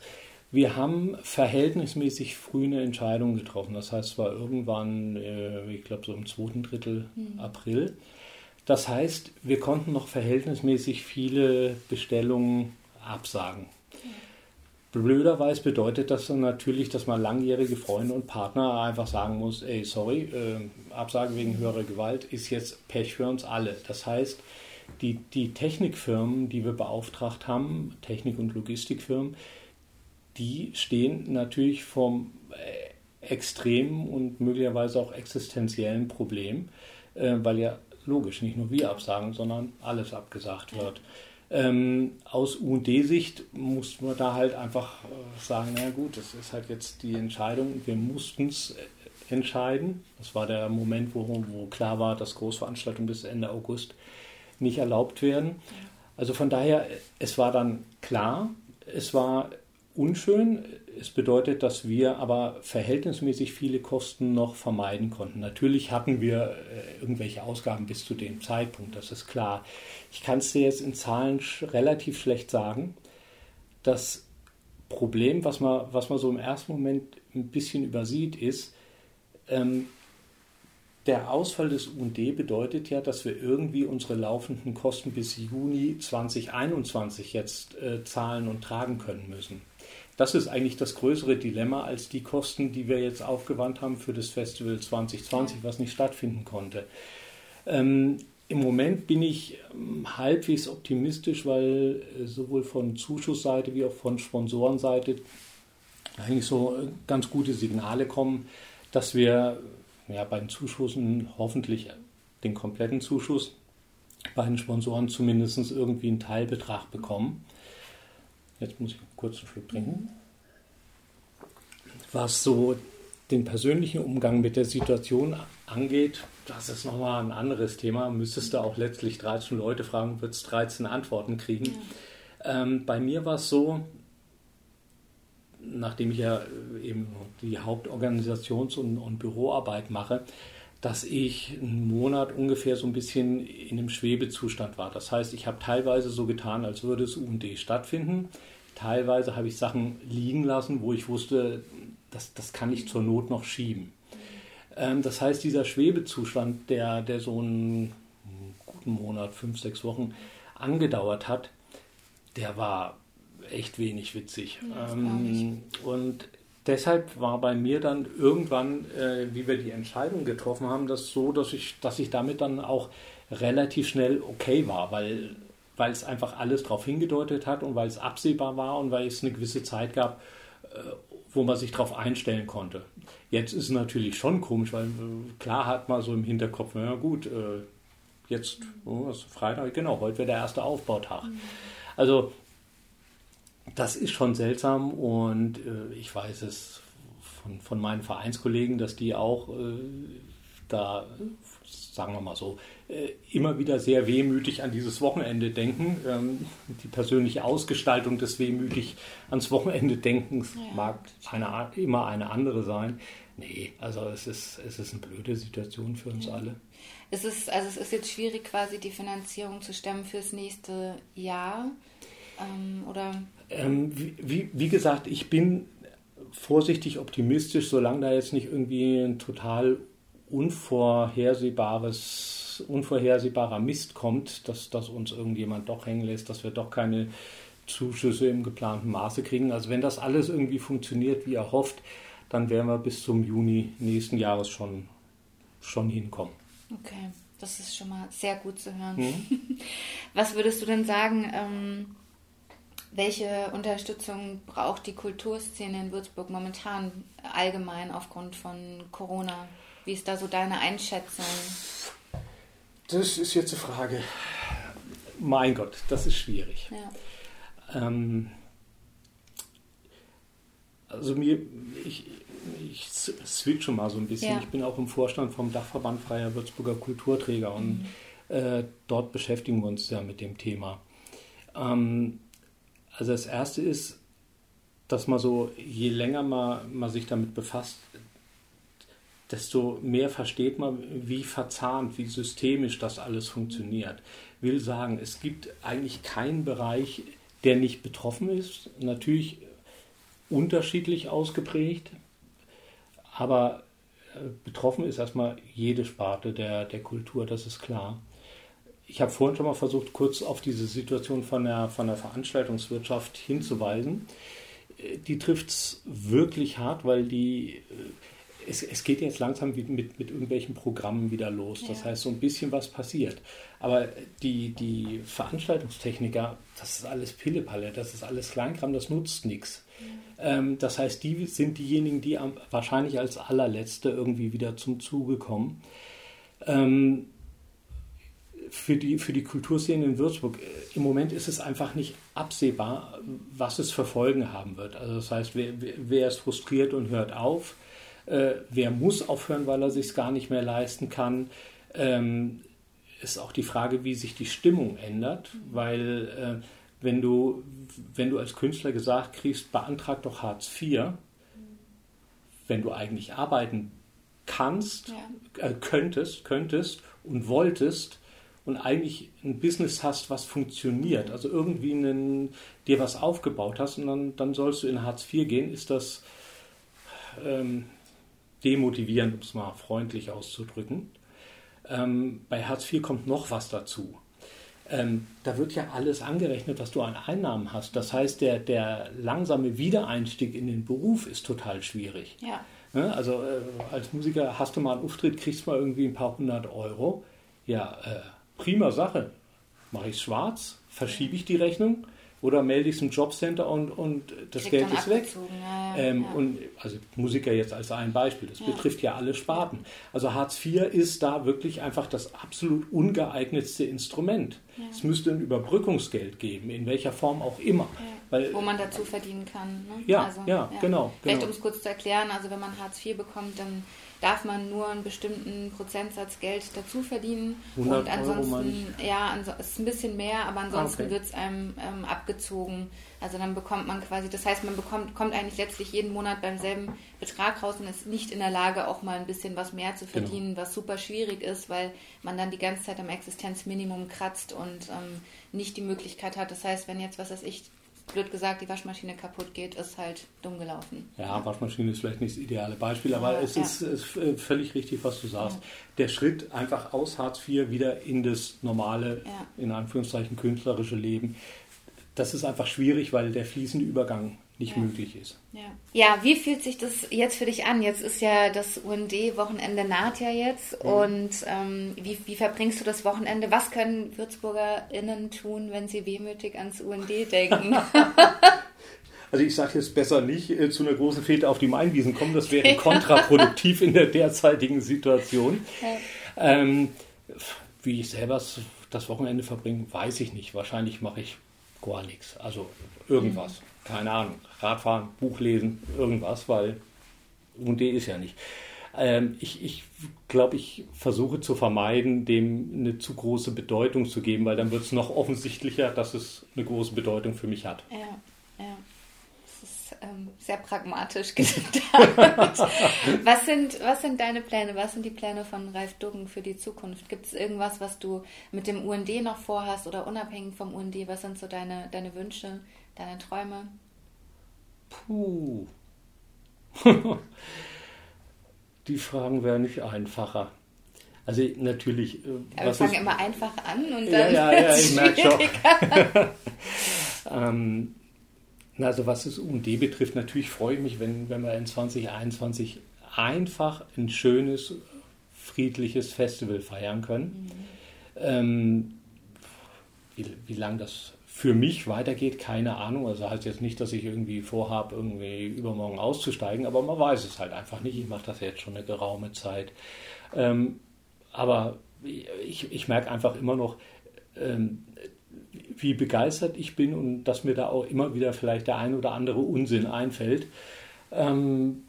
Wir haben verhältnismäßig früh eine Entscheidung getroffen. Das heißt, es war irgendwann, äh, ich glaube, so im zweiten Drittel mhm. April. Das heißt, wir konnten noch verhältnismäßig viele Bestellungen absagen. Blöderweise bedeutet das dann natürlich, dass man langjährige Freunde und Partner einfach sagen muss, ey, sorry, äh, Absage wegen höherer Gewalt ist jetzt Pech für uns alle. Das heißt, die, die Technikfirmen, die wir beauftragt haben, Technik- und Logistikfirmen, die stehen natürlich vom äh, extremen und möglicherweise auch existenziellen Problem, äh, weil ja logisch nicht nur wir absagen, sondern alles abgesagt wird. Ähm, aus UD-Sicht muss man da halt einfach äh, sagen, na gut, das ist halt jetzt die Entscheidung, wir mussten es entscheiden. Das war der Moment, wo, wo klar war, dass Großveranstaltungen bis Ende August nicht erlaubt werden. Also von daher, es war dann klar, es war unschön. Es bedeutet, dass wir aber verhältnismäßig viele Kosten noch vermeiden konnten. Natürlich hatten wir äh, irgendwelche Ausgaben bis zu dem Zeitpunkt, das ist klar. Ich kann es dir jetzt in Zahlen relativ schlecht sagen. Das Problem, was man, was man so im ersten Moment ein bisschen übersieht, ist, ähm, der Ausfall des UND bedeutet ja, dass wir irgendwie unsere laufenden Kosten bis Juni 2021 jetzt äh, zahlen und tragen können müssen. Das ist eigentlich das größere Dilemma als die Kosten, die wir jetzt aufgewandt haben für das Festival 2020, was nicht stattfinden konnte. Ähm, Im Moment bin ich ähm, halbwegs optimistisch, weil äh, sowohl von Zuschussseite wie auch von Sponsorenseite eigentlich so äh, ganz gute Signale kommen, dass wir ja, bei den Zuschüssen hoffentlich den kompletten Zuschuss, bei den Sponsoren zumindest irgendwie einen Teilbetrag bekommen. Jetzt muss ich kurz einen Schluck trinken. Was so den persönlichen Umgang mit der Situation angeht, das ist nochmal ein anderes Thema. Müsstest du auch letztlich 13 Leute fragen, wird es 13 Antworten kriegen. Ja. Ähm, bei mir war es so, nachdem ich ja eben die Hauptorganisations- und, und, Büroarbeit mache, dass ich einen Monat ungefähr so ein bisschen in einem Schwebezustand war. Das heißt, ich habe teilweise so getan, als würde es UND stattfinden. Teilweise habe ich Sachen liegen lassen, wo ich wusste, das, das kann ich zur Not noch schieben. Ähm, das heißt, dieser Schwebezustand, der, der so einen guten Monat, fünf, sechs Wochen angedauert hat, der war echt wenig witzig. Ja, ähm, und deshalb war bei mir dann irgendwann, äh, wie wir die Entscheidung getroffen haben, das so, dass ich, dass ich damit dann auch relativ schnell okay war, weil, weil es einfach alles darauf hingedeutet hat und weil es absehbar war und weil es eine gewisse Zeit gab, äh, wo man sich darauf einstellen konnte. Jetzt ist es natürlich schon komisch, weil äh, klar hat man so im Hinterkopf, na gut, äh, jetzt, oh, ist Freitag, genau, heute wäre der erste Aufbautag. Mhm. Also das ist schon seltsam und äh, ich weiß es von, von meinen Vereinskollegen, dass die auch äh, da, sagen wir mal so, äh, immer wieder sehr wehmütig an dieses Wochenende denken. Ähm, die persönliche Ausgestaltung des wehmütig ans Wochenende Denkens ja, mag eine, immer eine andere sein. Nee, also es ist, es ist eine blöde Situation für uns ja. alle. Es ist, also es ist jetzt schwierig, quasi die Finanzierung zu stemmen fürs nächste Jahr. Ähm, oder? Ähm, wie, wie, gesagt, ich bin vorsichtig optimistisch, solange da jetzt nicht irgendwie ein total unvorhersehbares, unvorhersehbarer Mist kommt, dass, dass uns irgendjemand doch hängen lässt, dass wir doch keine Zuschüsse im geplanten Maße kriegen. Also wenn das alles irgendwie funktioniert, wie erhofft, dann werden wir bis zum Juni nächsten Jahres schon, schon hinkommen. Okay, das ist schon mal sehr gut zu hören. Mhm. [LAUGHS] Was würdest du denn sagen? Ähm welche Unterstützung braucht die Kulturszene in Würzburg momentan allgemein aufgrund von Corona? Wie ist da so deine Einschätzung? Das ist jetzt eine Frage. Mein Gott, das ist schwierig. Ja. Ähm, also mir, ich, ich switche schon mal so ein bisschen. Ja. Ich bin auch im Vorstand vom Dachverband Freier Würzburger Kulturträger und mhm. äh, dort beschäftigen wir uns ja mit dem Thema. Ähm, also das Erste ist, dass man so, je länger man, man sich damit befasst, desto mehr versteht man, wie verzahnt, wie systemisch das alles funktioniert. Will sagen, es gibt eigentlich keinen Bereich, der nicht betroffen ist. Natürlich unterschiedlich ausgeprägt, aber äh, betroffen ist erstmal jede Sparte der, der Kultur, das ist klar ich habe vorhin schon mal versucht, kurz auf diese Situation von der, von der Veranstaltungswirtschaft hinzuweisen. Äh, die trifft es wirklich hart, weil die, äh, es, es geht jetzt langsam mit, mit, irgendwelchen Programmen wieder los. Das ja. heißt, so ein bisschen was passiert. Aber die, die Veranstaltungstechniker, das ist alles Pillepalle, das ist alles Kleinkram, das nutzt nichts. Ähm, das heißt, die sind diejenigen, die wahrscheinlich als allerletzte irgendwie wieder zum Zuge kommen. Ähm, für die, für die Kulturszene in Würzburg. Äh, Im Moment ist es einfach nicht absehbar, was es für Folgen haben wird. Also das heißt, wer, wer ist frustriert und hört auf? Äh, wer muss aufhören, weil er sich gar nicht mehr leisten kann? Ähm, ist auch die Frage, wie sich die Stimmung ändert, weil äh, wenn du, wenn du als Künstler gesagt kriegst, beantrag doch Hartz IV, wenn du eigentlich arbeiten kannst, ja. äh, könntest, könntest und wolltest, und eigentlich ein Business hast, was funktioniert, also irgendwie einen, dir was aufgebaut hast und dann, dann sollst du in Hartz IV gehen, ist das, ähm, demotivierend, um es mal freundlich auszudrücken. Ähm, bei Hartz IV kommt noch was dazu. Ähm, da wird ja alles angerechnet, was du an Einnahmen hast. Das heißt, der, der langsame Wiedereinstieg in den Beruf ist total schwierig. Ja. Ne? Also äh, als Musiker hast du mal einen Auftritt, kriegst mal irgendwie ein paar hundert Euro. Ja, äh, prima Sache. Mache ich schwarz, verschiebe ich die Rechnung oder melde ich es im Jobcenter und, und das Kriegt Geld ist weg. ja, ja, Ähm, ja. Und also Musiker jetzt als ein Beispiel, das betrifft ja alle Sparten. Also Hartz IV ist da wirklich einfach das absolut ungeeignetste Instrument. Es müsste ein Überbrückungsgeld geben, in welcher Form auch immer. Weil, Wo man dazu verdienen kann. Ne? Ja, ja, genau, Vielleicht genau. um es kurz zu erklären, also wenn man Hartz IV bekommt, dann darf man nur einen bestimmten Prozentsatz Geld dazu verdienen. 100 und ansonsten, ja, es ist ein bisschen mehr, aber ansonsten okay. wird es einem ähm, abgezogen. Also dann bekommt man quasi, das heißt, man bekommt, kommt eigentlich letztlich jeden Monat beim selben Betrag raus und ist nicht in der Lage, auch mal ein bisschen was mehr zu Genau. verdienen, was super schwierig ist, weil man dann die ganze Zeit am Existenzminimum kratzt und ähm, nicht die Möglichkeit hat. Das heißt, wenn jetzt, was weiß ich, blöd gesagt, die Waschmaschine kaputt geht, ist halt dumm gelaufen. Ja, Waschmaschine ist vielleicht nicht das ideale Beispiel, aber Ja, es ja. ist, ist äh, völlig richtig, was du sagst. Der Schritt einfach aus Hartz IV wieder in das normale, Ja. in Anführungszeichen künstlerische Leben, das ist einfach schwierig, weil der fließende Übergang nicht Ja. möglich ist. Ja. ja, wie fühlt sich das jetzt für dich an? Jetzt ist ja das UND-Wochenende naht ja jetzt und ähm, wie, wie verbringst du das Wochenende? Was können WürzburgerInnen tun, wenn sie wehmütig ans UND denken? [LAUGHS] [LAUGHS] Also ich sage jetzt besser nicht äh, zu einer großen Fete auf die Mainwiesen kommen, das wäre [LAUGHS] kontraproduktiv in der derzeitigen Situation. Ähm, wie ich selber das Wochenende verbringe, weiß ich nicht. Wahrscheinlich mache ich gar nichts. Also irgendwas. Keine Ahnung. Radfahren, Buch lesen, irgendwas, weil UND ist ja nicht. Ähm, ich ich glaube, ich versuche zu vermeiden, dem eine zu große Bedeutung zu geben, weil dann wird es noch offensichtlicher, dass es eine große Bedeutung für mich hat. ja, ja. Das ist ähm, sehr pragmatisch [LAUGHS] gedacht. was, sind, was sind deine Pläne? Was sind die Pläne von Ralf Duggen für die Zukunft? Gibt es irgendwas, was du mit dem UND noch vorhast oder unabhängig vom UND? Was sind so deine, deine Wünsche, deine Träume? Puh. [LAUGHS] Die Fragen wären nicht einfacher. Also natürlich. äh, Ja, wir fangen ist- immer einfach an und Ja, dann ja, [LAUGHS] ja, wird's ich merk schon. [LAUGHS] Ähm, also was das UMD betrifft, natürlich freue ich mich, wenn, wenn wir in 2021 einfach ein schönes, friedliches Festival feiern können. Ähm, wie, wie lange das für mich weitergeht, keine Ahnung. Also heißt jetzt nicht, dass ich irgendwie vorhabe, irgendwie übermorgen auszusteigen, aber man weiß es halt einfach nicht. Ich mache das jetzt schon eine geraume Zeit. Ähm, aber ich, ich merke einfach immer noch, ähm, wie begeistert ich bin und dass mir da auch immer wieder vielleicht der ein oder andere Unsinn einfällt. Ähm,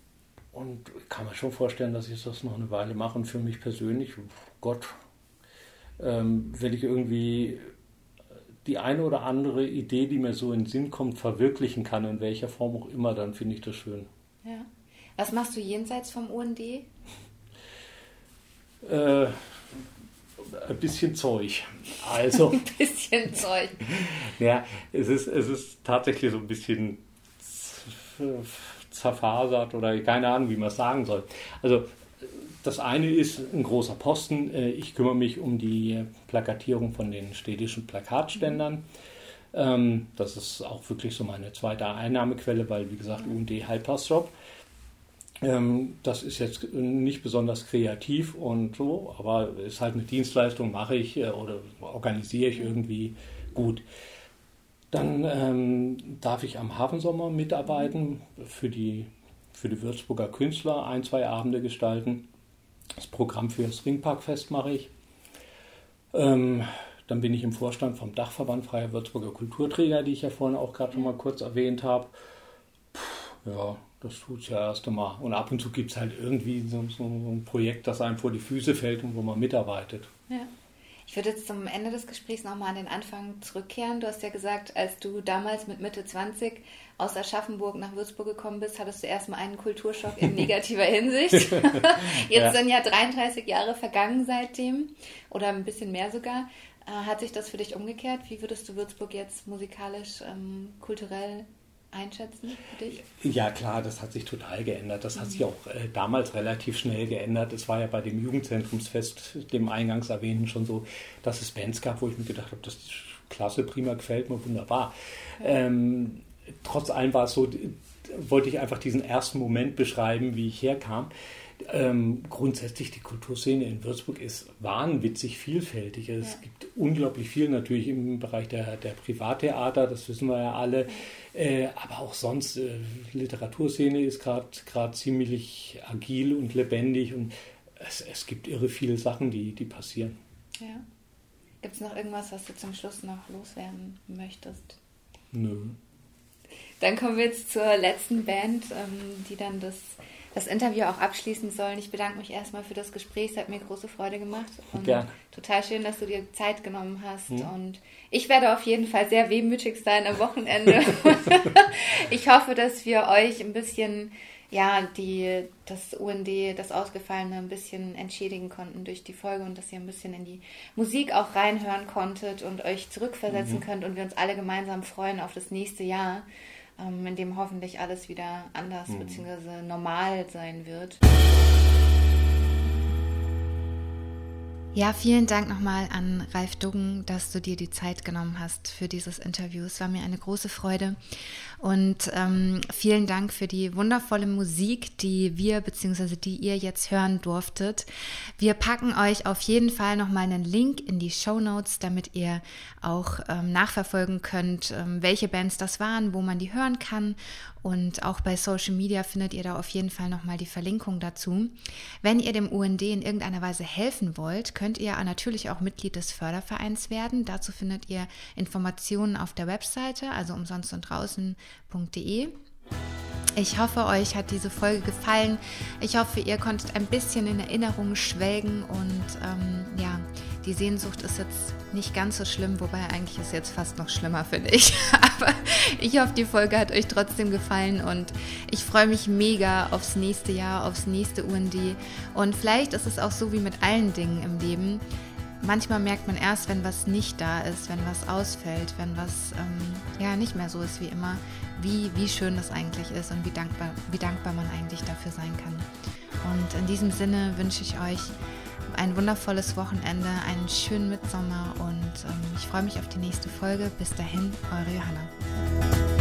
und ich kann mir schon vorstellen, dass ich das noch eine Weile mache. Und für mich persönlich, Gott, ähm, wenn ich irgendwie die eine oder andere Idee, die mir so in den Sinn kommt, verwirklichen kann, in welcher Form auch immer, dann finde ich das schön. Ja. Was machst du jenseits vom UND? Äh, ein bisschen Zeug. Also. [LAUGHS] Ein bisschen Zeug. Ja, es ist, es ist tatsächlich so ein bisschen zerfasert oder keine Ahnung, wie man es sagen soll. Also das eine ist ein großer Posten. Äh, Ich kümmere mich um die Plakatierung von den städtischen Plakatständern. Ähm, Das ist auch wirklich so meine zweite Einnahmequelle, weil, wie gesagt, UND Halbtagsjob. Ähm, Das ist jetzt nicht besonders kreativ und so, aber ist halt eine Dienstleistung, mache ich äh, oder organisiere ich irgendwie gut. Dann ähm, darf ich am Hafensommer mitarbeiten, für die, für die Würzburger Künstler ein, zwei Abende gestalten. Das Programm für das Ringparkfest mache ich. Ähm, dann bin ich im Vorstand vom Dachverband Freier Würzburger Kulturträger, die ich ja vorhin auch gerade schon mal kurz erwähnt habe. Puh, Ja, das tut es ja erst einmal. Und ab und zu gibt es halt irgendwie so, so ein Projekt, das einem vor die Füße fällt und wo man mitarbeitet. Ja. Ich würde jetzt zum Ende des Gesprächs nochmal an den Anfang zurückkehren. Du hast ja gesagt, als du damals mit Mitte 20 aus Aschaffenburg nach Würzburg gekommen bist, hattest du erstmal einen Kulturschock in [LAUGHS] negativer Hinsicht. [LAUGHS] Jetzt Ja. sind ja 33 Jahre vergangen seitdem oder ein bisschen mehr sogar. Äh, Hat sich das für dich umgekehrt? Wie würdest du Würzburg jetzt musikalisch, ähm, kulturell einschätzen für dich? Ja, klar, das hat sich total geändert. Das hat sich auch äh, damals relativ schnell geändert. Es war ja bei dem Jugendzentrumsfest, dem eingangs erwähnten, schon so, dass es Bands gab, wo ich mir gedacht habe, das ist klasse, prima, gefällt mir wunderbar. Ja. Ähm, trotz allem war es so, wollte ich einfach diesen ersten Moment beschreiben, wie ich herkam. Ähm, grundsätzlich die Kulturszene in Würzburg ist wahnwitzig vielfältig. Also ja. Es gibt unglaublich viel natürlich im Bereich der, der Privattheater, das wissen wir ja alle. Äh, aber auch sonst, äh, Literaturszene ist gerade ziemlich agil und lebendig und es, es gibt irre viele Sachen, die, die passieren. Ja. Gibt es noch irgendwas, was du zum Schluss noch loswerden möchtest? Nö. Dann kommen wir jetzt zur letzten Band, ähm, die dann das, das Interview auch abschließen sollen. Ich bedanke mich erstmal für das Gespräch. Es hat mir große Freude gemacht. Und Gerne. Total schön, dass du dir Zeit genommen hast. Hm. Und ich werde auf jeden Fall sehr wehmütig sein am Wochenende. [LAUGHS] ich hoffe, dass wir euch ein bisschen ja, die, das UND, das Ausgefallene ein bisschen entschädigen konnten durch die Folge und dass ihr ein bisschen in die Musik auch reinhören konntet und euch zurückversetzen mhm. könnt und wir uns alle gemeinsam freuen auf das nächste Jahr, ähm, in dem hoffentlich alles wieder anders mhm. bzw. normal sein wird. Ja, vielen Dank nochmal an Ralf Duggen, dass du dir die Zeit genommen hast für dieses Interview. Es war mir eine große Freude. Und ähm, vielen Dank für die wundervolle Musik, die wir bzw. die ihr jetzt hören durftet. Wir packen euch auf jeden Fall nochmal einen Link in die Show Notes, damit ihr auch ähm, nachverfolgen könnt, ähm, welche Bands das waren, wo man die hören kann und auch bei Social Media findet ihr da auf jeden Fall nochmal die Verlinkung dazu. Wenn ihr dem UND in irgendeiner Weise helfen wollt, könnt ihr natürlich auch Mitglied des Fördervereins werden. Dazu findet ihr Informationen auf der Webseite, also umsonst und draußen.de. Ich hoffe, euch hat diese Folge gefallen. Ich hoffe, ihr konntet ein bisschen in Erinnerungen schwelgen und ähm, ja, die Sehnsucht ist jetzt nicht ganz so schlimm, wobei eigentlich ist jetzt fast noch schlimmer, finde ich. [LAUGHS] Aber ich hoffe, die Folge hat euch trotzdem gefallen und ich freue mich mega aufs nächste Jahr, aufs nächste UND. Und vielleicht ist es auch so wie mit allen Dingen im Leben. Manchmal merkt man erst, wenn was nicht da ist, wenn was ausfällt, wenn was ähm, ja nicht mehr so ist wie immer, wie, wie schön das eigentlich ist und wie dankbar, wie dankbar man eigentlich dafür sein kann. Und in diesem Sinne wünsche ich euch ein wundervolles Wochenende, einen schönen Mitsommer und ähm, ich freue mich auf die nächste Folge. Bis dahin, eure Johanna.